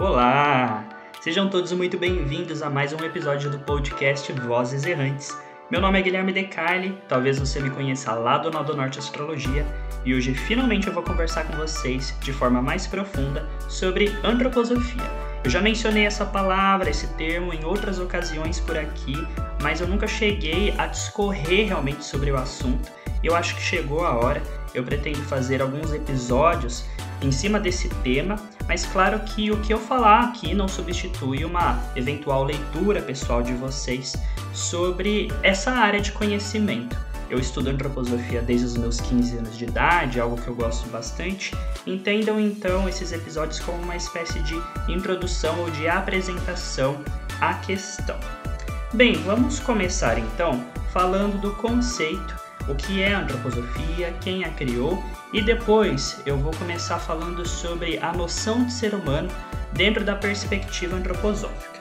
Olá! Sejam todos muito bem-vindos a mais um episódio do podcast Vozes Errantes. Meu nome é Guilherme De Carli, talvez você me conheça lá do Nó do Norte Astrologia, e hoje finalmente eu vou conversar com vocês de forma mais profunda sobre antroposofia. Eu já mencionei essa palavra, esse termo em outras ocasiões por aqui, mas eu nunca cheguei a discorrer realmente sobre o assunto. Eu acho que chegou a hora. Eu pretendo fazer alguns episódios em cima desse tema, mas claro que o que eu falar aqui não substitui uma eventual leitura pessoal de vocês sobre essa área de conhecimento. Eu estudo antroposofia desde os meus 15 anos de idade, algo que eu gosto bastante. Entendam então esses episódios como uma espécie de introdução ou de apresentação à questão. Bem, vamos começar então falando do conceito, o que é antroposofia, quem a criou e depois eu vou começar falando sobre a noção de ser humano dentro da perspectiva antroposófica.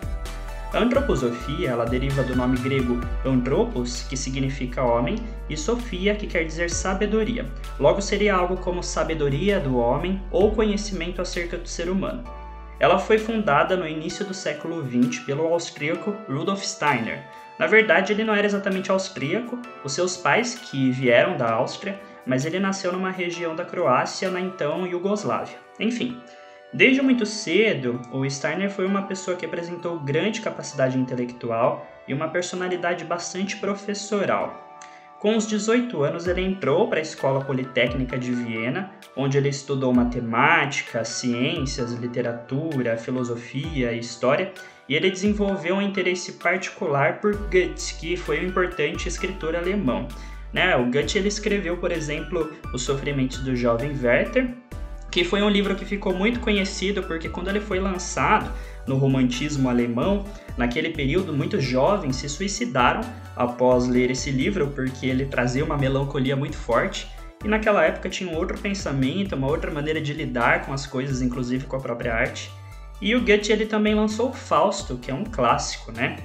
A antroposofia ela deriva do nome grego anthropos, que significa homem, e sofia, que quer dizer sabedoria. Logo seria algo como sabedoria do homem ou conhecimento acerca do ser humano. Ela foi fundada no início do século XX pelo austríaco Rudolf Steiner. Na verdade, ele não era exatamente austríaco, os seus pais, que vieram da Áustria, mas ele nasceu numa região da Croácia, na então Iugoslávia. Enfim, desde muito cedo, o Steiner foi uma pessoa que apresentou grande capacidade intelectual e uma personalidade bastante professoral. Com os 18 anos, ele entrou para a Escola Politécnica de Viena, onde ele estudou matemática, ciências, literatura, filosofia e história, e ele desenvolveu um interesse particular por Goethe, que foi um importante escritor alemão. Né? O Goethe ele escreveu, por exemplo, Os Sofrimentos do Jovem Werther, que foi um livro que ficou muito conhecido porque quando ele foi lançado no romantismo alemão, naquele período muitos jovens se suicidaram após ler esse livro porque ele trazia uma melancolia muito forte e naquela época tinha um outro pensamento, uma outra maneira de lidar com as coisas, inclusive com a própria arte. E o Goethe ele também lançou Fausto, que é um clássico, né?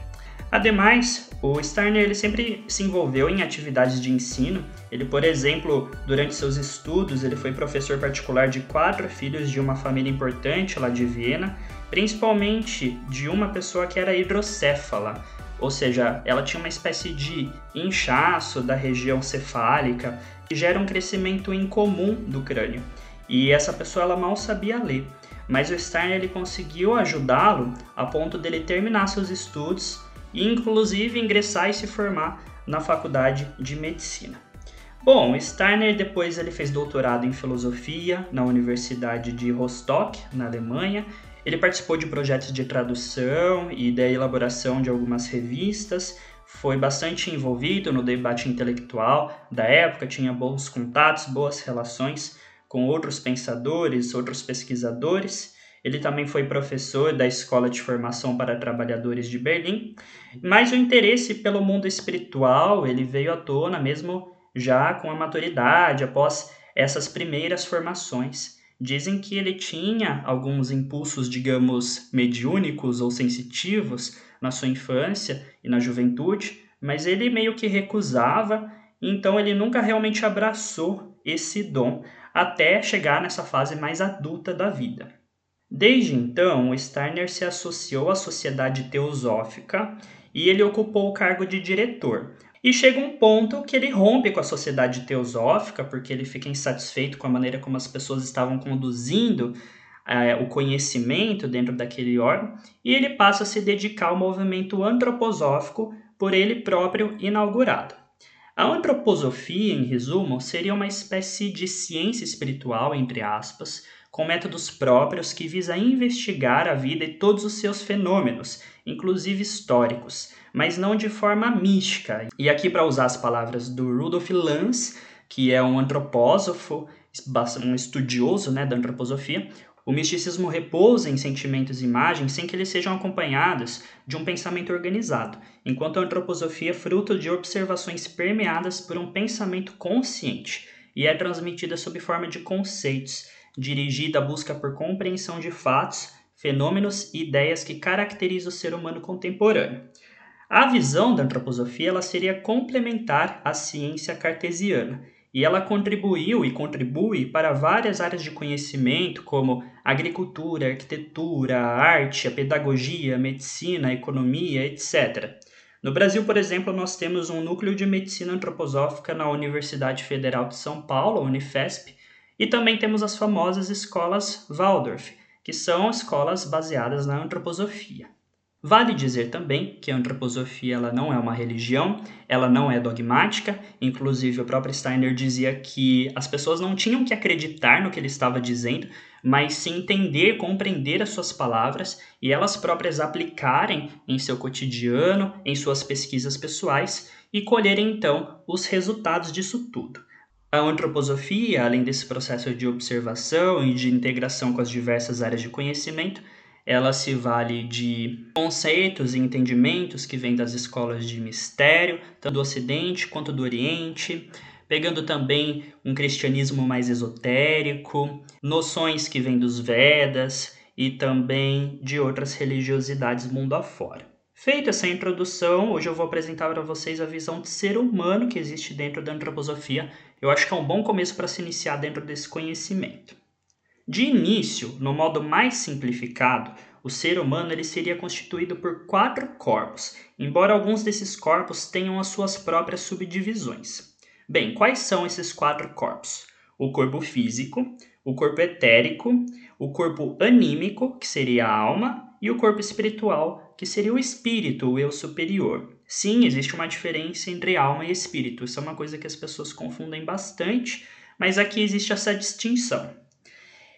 Ademais, o Steiner ele sempre se envolveu em atividades de ensino. Ele, por exemplo, durante seus estudos, ele foi professor particular de quatro filhos de uma família importante lá de Viena, principalmente de uma pessoa que era hidrocéfala, ou seja, ela tinha uma espécie de inchaço da região cefálica que gera um crescimento incomum do crânio. E essa pessoa ela mal sabia ler, mas o Steiner ele conseguiu ajudá-lo a ponto dele terminar seus estudos e inclusive ingressar e se formar na faculdade de medicina. Bom, Steiner depois ele fez doutorado em filosofia na Universidade de Rostock, na Alemanha. Ele participou de projetos de tradução e da elaboração de algumas revistas. Foi bastante envolvido no debate intelectual da época, tinha bons contatos, boas relações com outros pensadores, outros pesquisadores. Ele também foi professor da Escola de Formação para Trabalhadores de Berlim, mas o interesse pelo mundo espiritual ele veio à tona mesmo já com a maturidade, após essas primeiras formações. Dizem que ele tinha alguns impulsos, digamos, mediúnicos ou sensitivos na sua infância e na juventude, mas ele meio que recusava, então ele nunca realmente abraçou esse dom até chegar nessa fase mais adulta da vida. Desde então, Steiner se associou à Sociedade Teosófica e ele ocupou o cargo de diretor. E chega um ponto que ele rompe com a Sociedade Teosófica, porque ele fica insatisfeito com a maneira como as pessoas estavam conduzindo é, o conhecimento dentro daquele órgão, e ele passa a se dedicar ao movimento antroposófico por ele próprio inaugurado. A antroposofia, em resumo, seria uma espécie de ciência espiritual, entre aspas, com métodos próprios que visa investigar a vida e todos os seus fenômenos, inclusive históricos, mas não de forma mística. E aqui, para usar as palavras do Rudolf Lanz, que é um antropósofo, um estudioso né, da antroposofia, o misticismo repousa em sentimentos e imagens sem que eles sejam acompanhados de um pensamento organizado, enquanto a antroposofia é fruto de observações permeadas por um pensamento consciente e é transmitida sob forma de conceitos, dirigida à busca por compreensão de fatos, fenômenos e ideias que caracterizam o ser humano contemporâneo. A visão da antroposofia ela seria complementar à ciência cartesiana, e ela contribuiu e contribui para várias áreas de conhecimento, como agricultura, arquitetura, arte, pedagogia, medicina, economia, etc. No Brasil, por exemplo, nós temos um núcleo de medicina antroposófica na Universidade Federal de São Paulo, Unifesp, e também temos as famosas escolas Waldorf, que são escolas baseadas na antroposofia. Vale dizer também que a antroposofia ela não é uma religião, ela não é dogmática, inclusive o próprio Steiner dizia que as pessoas não tinham que acreditar no que ele estava dizendo, mas sim entender, compreender as suas palavras e elas próprias aplicarem em seu cotidiano, em suas pesquisas pessoais e colherem então os resultados disso tudo. A antroposofia, além desse processo de observação e de integração com as diversas áreas de conhecimento, ela se vale de conceitos e entendimentos que vêm das escolas de mistério, tanto do Ocidente quanto do Oriente, pegando também um cristianismo mais esotérico, noções que vêm dos Vedas e também de outras religiosidades mundo afora. Feita essa introdução, hoje eu vou apresentar para vocês a visão de ser humano que existe dentro da antroposofia. Eu acho que é um bom começo para se iniciar dentro desse conhecimento. De início, no modo mais simplificado, o ser humano ele seria constituído por quatro corpos, embora alguns desses corpos tenham as suas próprias subdivisões. Bem, quais são esses quatro corpos? O corpo físico, o corpo etérico, o corpo anímico, que seria a alma, e o corpo espiritual, que seria o espírito, o eu superior. Sim, existe uma diferença entre alma e espírito. Isso é uma coisa que as pessoas confundem bastante, mas aqui existe essa distinção.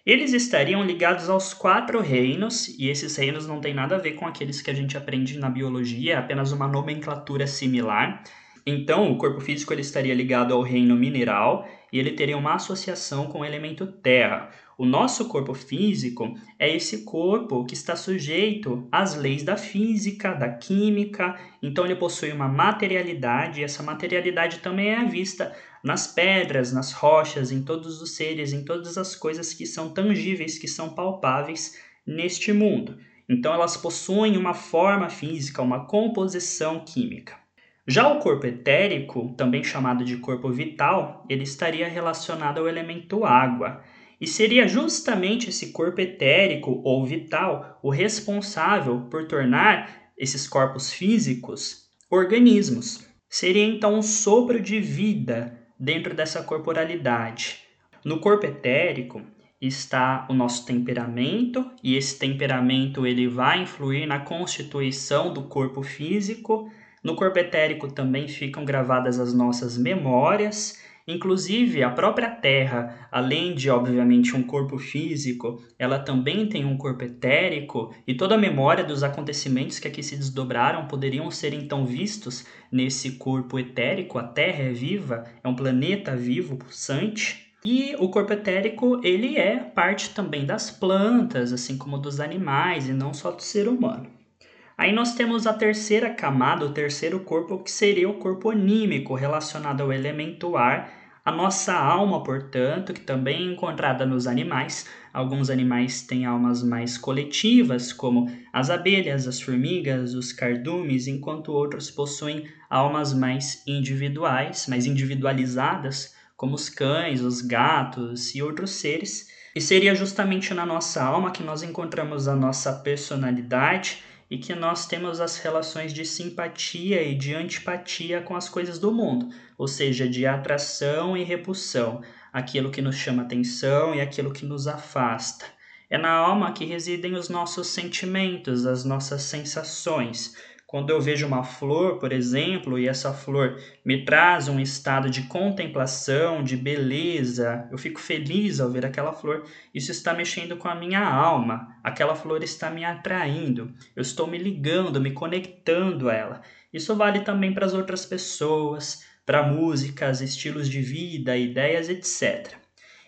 Eles estariam ligados aos quatro reinos, e esses reinos não têm nada a ver com aqueles que a gente aprende na biologia, é apenas uma nomenclatura similar. Então, o corpo físico ele estaria ligado ao reino mineral e ele teria uma associação com o elemento terra. O nosso corpo físico é esse corpo que está sujeito às leis da física, da química, então ele possui uma materialidade, e essa materialidade também é vista nas pedras, nas rochas, em todos os seres, em todas as coisas que são tangíveis, que são palpáveis neste mundo. Então elas possuem uma forma física, uma composição química. Já o corpo etérico, também chamado de corpo vital, ele estaria relacionado ao elemento água. E seria justamente esse corpo etérico ou vital o responsável por tornar esses corpos físicos organismos. Seria então um sopro de vida dentro dessa corporalidade. No corpo etérico está o nosso temperamento e esse temperamento ele vai influir na constituição do corpo físico. No corpo etérico também ficam gravadas as nossas memórias, inclusive a própria Terra, além de obviamente um corpo físico, ela também tem um corpo etérico e toda a memória dos acontecimentos que aqui se desdobraram poderiam ser então vistos nesse corpo etérico. A Terra é viva, é um planeta vivo, pulsante. E o corpo etérico, ele é parte também das plantas, assim como dos animais, e não só do ser humano. Aí nós temos a terceira camada, o terceiro corpo, que seria o corpo anímico, relacionado ao elemento ar, a nossa alma, portanto, que também é encontrada nos animais. Alguns animais têm almas mais coletivas, como as abelhas, as formigas, os cardumes, enquanto outros possuem almas mais individuais, mais individualizadas, como os cães, os gatos e outros seres. E seria justamente na nossa alma que nós encontramos a nossa personalidade e que nós temos as relações de simpatia e de antipatia com as coisas do mundo, ou seja, de atração e repulsão, aquilo que nos chama atenção e aquilo que nos afasta. É na alma que residem os nossos sentimentos, as nossas sensações, quando eu vejo uma flor, por exemplo, e essa flor me traz um estado de contemplação, de beleza, eu fico feliz ao ver aquela flor, isso está mexendo com a minha alma, aquela flor está me atraindo, eu estou me ligando, me conectando a ela. Isso vale também para as outras pessoas, para músicas, estilos de vida, ideias, etc.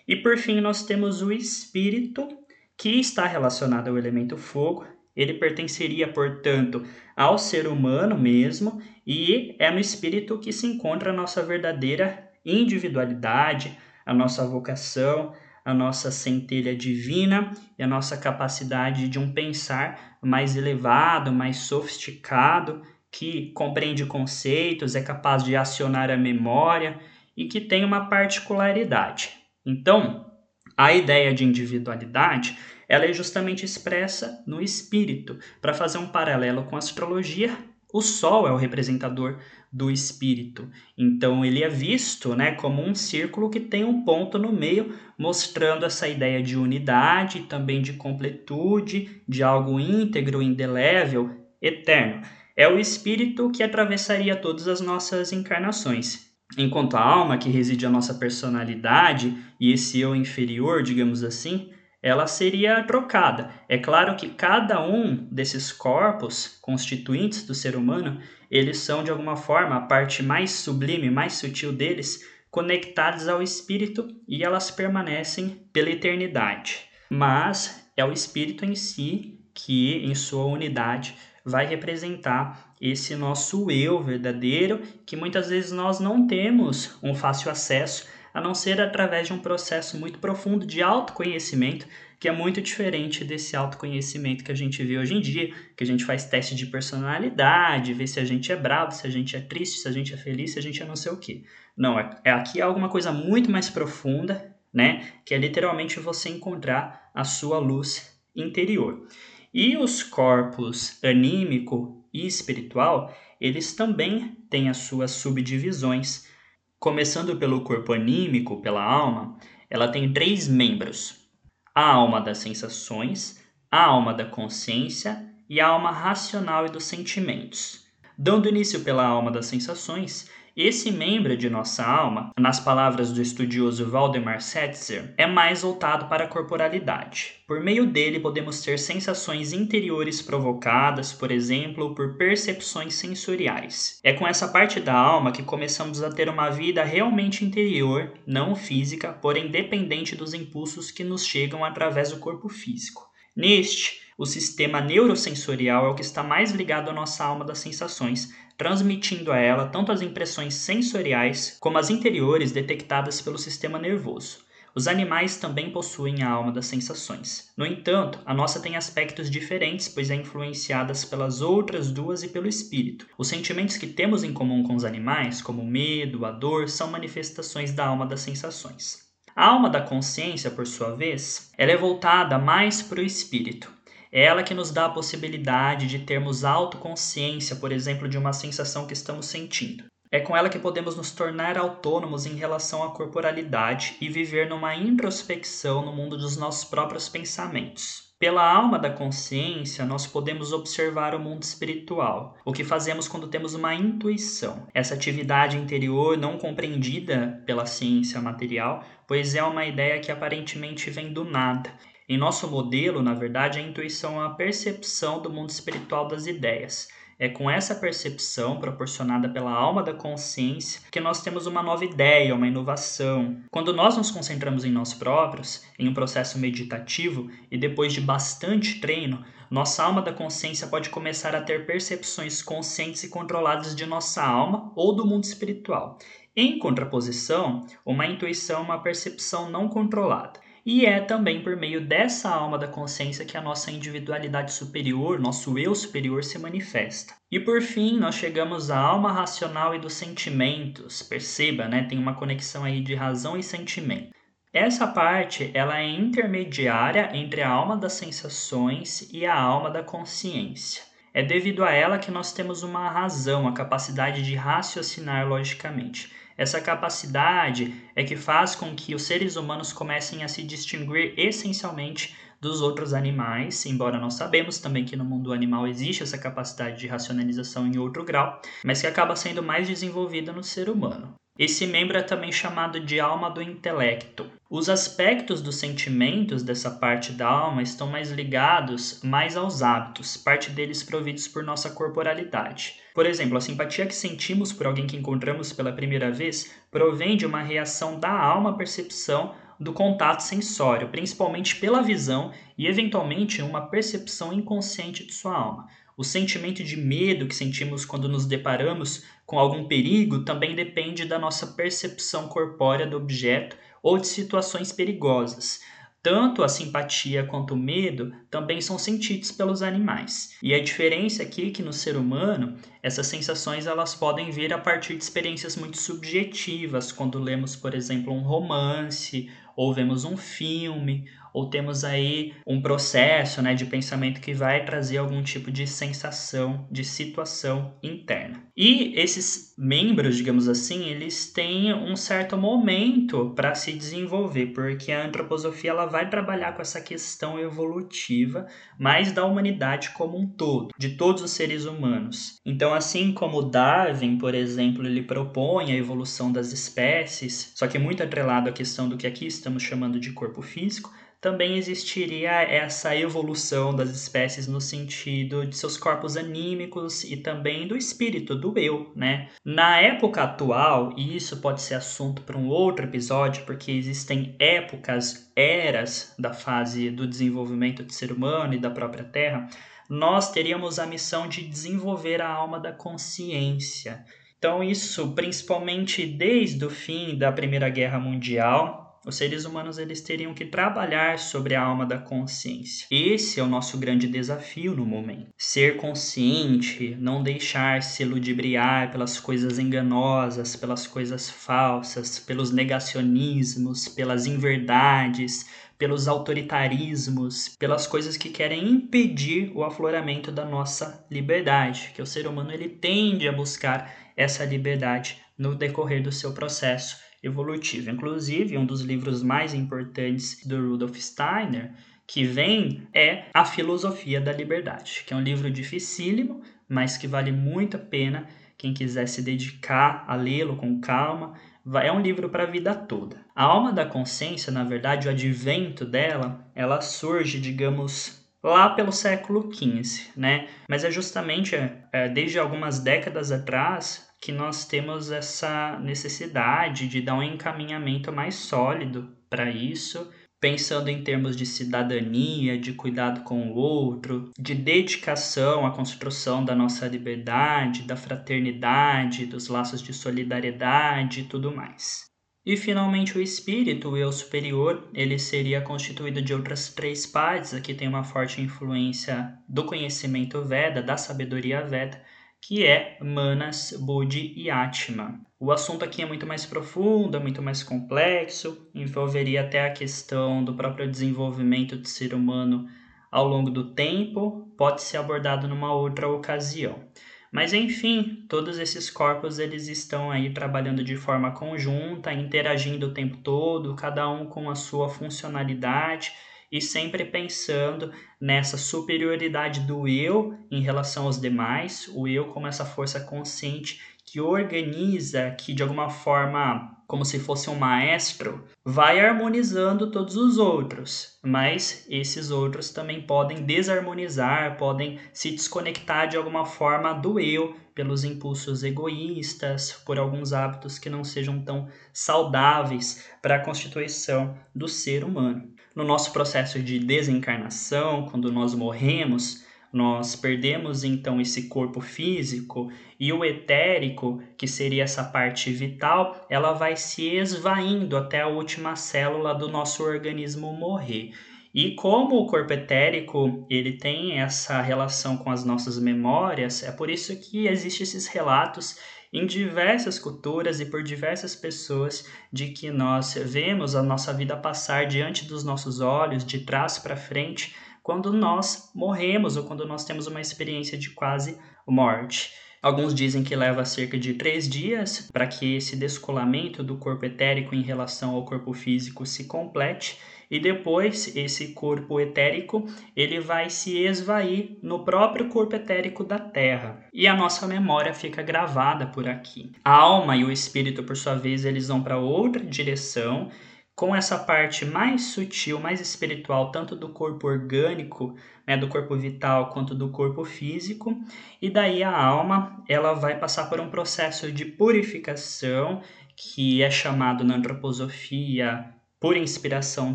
E por fim, nós temos o espírito, que está relacionado ao elemento fogo, ele pertenceria, portanto, ao ser humano mesmo, e é no espírito que se encontra a nossa verdadeira individualidade, a nossa vocação, a nossa centelha divina e a nossa capacidade de um pensar mais elevado, mais sofisticado, que compreende conceitos, é capaz de acionar a memória e que tem uma particularidade. Então, a ideia de individualidade ela é justamente expressa no espírito. Para fazer um paralelo com a astrologia, o Sol é o representador do espírito. Então ele é visto né, como um círculo que tem um ponto no meio, mostrando essa ideia de unidade, também de completude, de algo íntegro, indelével, eterno. É o espírito que atravessaria todas as nossas encarnações. Enquanto a alma, que reside a nossa personalidade e esse eu inferior, digamos assim, ela seria trocada. É claro que cada um desses corpos constituintes do ser humano, eles são de alguma forma a parte mais sublime, mais sutil deles, conectados ao espírito e elas permanecem pela eternidade. Mas é o espírito em si que, em sua unidade, vai representar esse nosso eu verdadeiro, que muitas vezes nós não temos um fácil acesso a não ser através de um processo muito profundo de autoconhecimento, que é muito diferente desse autoconhecimento que a gente vê hoje em dia, que a gente faz teste de personalidade, vê se a gente é bravo, se a gente é triste, se a gente é feliz, se a gente é não sei o quê. Não, é, é aqui é alguma coisa muito mais profunda, né? Que é literalmente você encontrar a sua luz interior. E os corpos anímico e espiritual, eles também têm as suas subdivisões Começando pelo corpo anímico, pela alma, ela tem três membros: a alma das sensações, a alma da consciência e a alma racional e dos sentimentos. Dando início pela alma das sensações, esse membro de nossa alma, nas palavras do estudioso Valdemar Setzer, é mais voltado para a corporalidade. Por meio dele, podemos ter sensações interiores provocadas, por exemplo, por percepções sensoriais. É com essa parte da alma que começamos a ter uma vida realmente interior, não física, porém dependente dos impulsos que nos chegam através do corpo físico. Neste, o sistema neurosensorial é o que está mais ligado à nossa alma das sensações, transmitindo a ela tanto as impressões sensoriais como as interiores detectadas pelo sistema nervoso. Os animais também possuem a alma das sensações. No entanto, a nossa tem aspectos diferentes, pois é influenciada pelas outras duas e pelo espírito. Os sentimentos que temos em comum com os animais, como o medo, a dor, são manifestações da alma das sensações. A alma da consciência, por sua vez, ela é voltada mais para o espírito. É ela que nos dá a possibilidade de termos autoconsciência, por exemplo, de uma sensação que estamos sentindo. É com ela que podemos nos tornar autônomos em relação à corporalidade e viver numa introspecção no mundo dos nossos próprios pensamentos. Pela alma da consciência, nós podemos observar o mundo espiritual, o que fazemos quando temos uma intuição. Essa atividade interior não compreendida pela ciência material, pois é uma ideia que aparentemente vem do nada. Em nosso modelo, na verdade, a intuição é a percepção do mundo espiritual das ideias. É com essa percepção proporcionada pela alma da consciência que nós temos uma nova ideia, uma inovação. Quando nós nos concentramos em nós próprios, em um processo meditativo e depois de bastante treino, nossa alma da consciência pode começar a ter percepções conscientes e controladas de nossa alma ou do mundo espiritual. Em contraposição, uma intuição é uma percepção não controlada. E é também por meio dessa alma da consciência que a nossa individualidade superior, nosso eu superior, se manifesta. E por fim, nós chegamos à alma racional e dos sentimentos. Perceba, né? Tem uma conexão aí de razão e sentimento. Essa parte ela é intermediária entre a alma das sensações e a alma da consciência. É devido a ela que nós temos uma razão, a capacidade de raciocinar logicamente. Essa capacidade é que faz com que os seres humanos comecem a se distinguir essencialmente dos outros animais, embora nós sabemos também que no mundo animal existe essa capacidade de racionalização em outro grau, mas que acaba sendo mais desenvolvida no ser humano. Esse membro é também chamado de alma do intelecto. Os aspectos dos sentimentos dessa parte da alma estão mais ligados mais aos hábitos, parte deles providos por nossa corporalidade. Por exemplo, a simpatia que sentimos por alguém que encontramos pela primeira vez provém de uma reação da alma à percepção do contato sensório, principalmente pela visão e eventualmente uma percepção inconsciente de sua alma. O sentimento de medo que sentimos quando nos deparamos com algum perigo também depende da nossa percepção corpórea do objeto ou de situações perigosas. Tanto a simpatia quanto o medo também são sentidos pelos animais. E a diferença aqui é que no ser humano, essas sensações elas podem vir a partir de experiências muito subjetivas, quando lemos, por exemplo, um romance, ou vemos um filme, ou temos aí um processo né, de pensamento que vai trazer algum tipo de sensação, de situação interna. E esses membros, digamos assim, eles têm um certo momento para se desenvolver, porque a antroposofia ela vai trabalhar com essa questão evolutiva, mais da humanidade como um todo, de todos os seres humanos. Então, assim como Darwin, por exemplo, ele propõe a evolução das espécies, só que muito atrelado à questão do que aqui estamos chamando de corpo físico, também existiria essa evolução das espécies no sentido de seus corpos anímicos e também do espírito, do eu, né? Na época atual, e isso pode ser assunto para um outro episódio, porque existem épocas, eras da fase do desenvolvimento do ser humano e da própria Terra, nós teríamos a missão de desenvolver a alma da consciência. Então, isso principalmente desde o fim da Primeira Guerra Mundial, os seres humanos eles teriam que trabalhar sobre a alma da consciência. Esse é o nosso grande desafio no momento. Ser consciente, não deixar se ludibriar pelas coisas enganosas, pelas coisas falsas, pelos negacionismos, pelas inverdades, pelos autoritarismos, pelas coisas que querem impedir o afloramento da nossa liberdade, que o ser humano ele tende a buscar essa liberdade no decorrer do seu processo evolutivo. Inclusive, um dos livros mais importantes do Rudolf Steiner que vem é A Filosofia da Liberdade, que é um livro dificílimo, mas que vale muito a pena quem quiser se dedicar a lê-lo com calma. É um livro para a vida toda. A alma da consciência, na verdade, o advento dela, ela surge, digamos, lá pelo século XV, né? Mas é justamente é, desde algumas décadas atrás que nós temos essa necessidade de dar um encaminhamento mais sólido para isso, pensando em termos de cidadania, de cuidado com o outro, de dedicação à construção da nossa liberdade, da fraternidade, dos laços de solidariedade e tudo mais. E finalmente o espírito, o eu superior, ele seria constituído de outras três partes. Aqui tem uma forte influência do conhecimento Veda, da sabedoria Veda, que é Manas, Buddhi e Atma. O assunto aqui é muito mais profundo, é muito mais complexo, envolveria até a questão do próprio desenvolvimento do ser humano ao longo do tempo, pode ser abordado numa outra ocasião. Mas enfim, todos esses corpos eles estão aí trabalhando de forma conjunta, interagindo o tempo todo, cada um com a sua funcionalidade e sempre pensando nessa superioridade do eu em relação aos demais, o eu como essa força consciente que organiza, que de alguma forma, como se fosse um maestro, vai harmonizando todos os outros, mas esses outros também podem desarmonizar, podem se desconectar de alguma forma do eu pelos impulsos egoístas, por alguns hábitos que não sejam tão saudáveis para a constituição do ser humano no nosso processo de desencarnação, quando nós morremos, nós perdemos então esse corpo físico e o etérico, que seria essa parte vital, ela vai se esvaindo até a última célula do nosso organismo morrer. E como o corpo etérico ele tem essa relação com as nossas memórias, é por isso que existem esses relatos em diversas culturas e por diversas pessoas de que nós vemos a nossa vida passar diante dos nossos olhos, de trás para frente, quando nós morremos ou quando nós temos uma experiência de quase morte. Alguns dizem que leva cerca de três dias para que esse descolamento do corpo etérico em relação ao corpo físico se complete e depois esse corpo etérico ele vai se esvair no próprio corpo etérico da Terra e a nossa memória fica gravada por aqui. A alma e o espírito, por sua vez, eles vão para outra direção com essa parte mais sutil, mais espiritual, tanto do corpo orgânico, né, do corpo vital, quanto do corpo físico, e daí a alma ela vai passar por um processo de purificação que é chamado na antroposofia por inspiração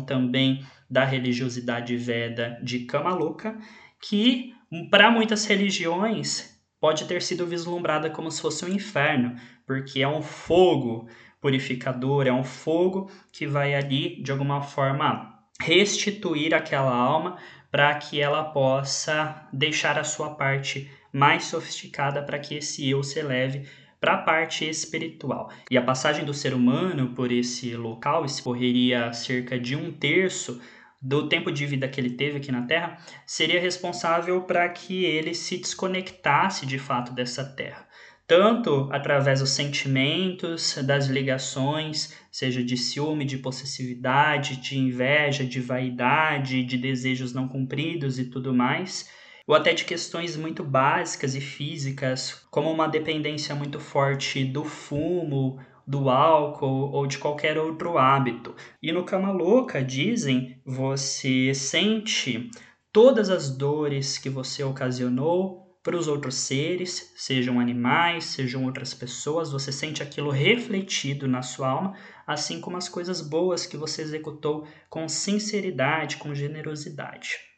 também da religiosidade veda de Kamaluka, que para muitas religiões pode ter sido vislumbrada como se fosse um inferno, porque é um fogo purificador, é um fogo que vai ali de alguma forma restituir aquela alma para que ela possa deixar a sua parte mais sofisticada para que esse eu se eleve para a parte espiritual. E a passagem do ser humano por esse local escorreria cerca de um terço do tempo de vida que ele teve aqui na Terra, seria responsável para que ele se desconectasse de fato dessa Terra tanto através dos sentimentos, das ligações, seja de ciúme, de possessividade, de inveja, de vaidade, de desejos não cumpridos e tudo mais, ou até de questões muito básicas e físicas, como uma dependência muito forte do fumo, do álcool ou de qualquer outro hábito. E no Cama Louca dizem, você sente todas as dores que você ocasionou para os outros seres, sejam animais, sejam outras pessoas, você sente aquilo refletido na sua alma, assim como as coisas boas que você executou com sinceridade, com generosidade.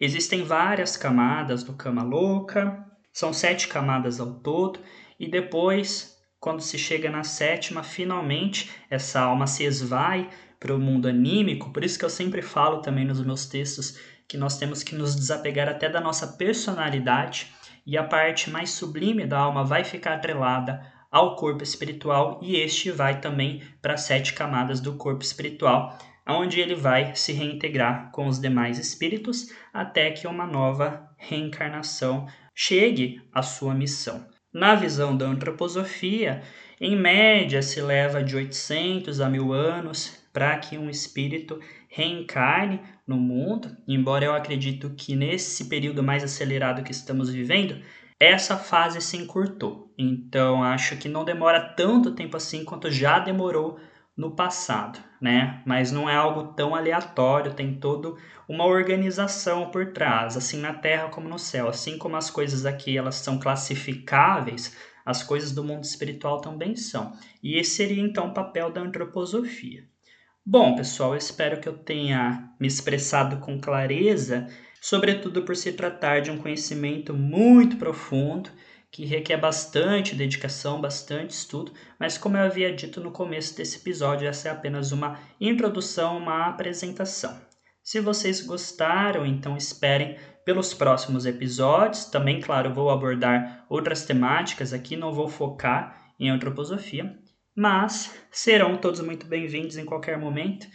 Existem várias camadas do Kama Louca, são sete camadas ao todo, e depois, quando se chega na sétima, finalmente essa alma se esvai para o mundo anímico, por isso que eu sempre falo também nos meus textos que nós temos que nos desapegar até da nossa personalidade e a parte mais sublime da alma vai ficar atrelada ao corpo espiritual e este vai também para sete camadas do corpo espiritual, onde ele vai se reintegrar com os demais espíritos até que uma nova reencarnação chegue à sua missão. Na visão da antroposofia, em média se leva de 800 a 1000 anos para que um espírito reencarne no mundo, embora eu acredito que nesse período mais acelerado que estamos vivendo, essa fase se encurtou. Então acho que não demora tanto tempo assim quanto já demorou no passado, né? Mas não é algo tão aleatório, tem toda uma organização por trás, assim na terra como no céu, assim como as coisas aqui elas são classificáveis, as coisas do mundo espiritual também são. E esse seria então o papel da antroposofia. Bom, pessoal, eu espero que eu tenha me expressado com clareza, sobretudo por se tratar de um conhecimento muito profundo que requer bastante dedicação, bastante estudo, mas como eu havia dito no começo desse episódio, essa é apenas uma introdução, uma apresentação. Se vocês gostaram, então esperem pelos próximos episódios. Também, claro, vou abordar outras temáticas aqui, não vou focar em antroposofia mas serão todos muito bem-vindos em qualquer momento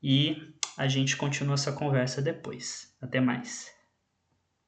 e a gente continua essa conversa depois. Até mais.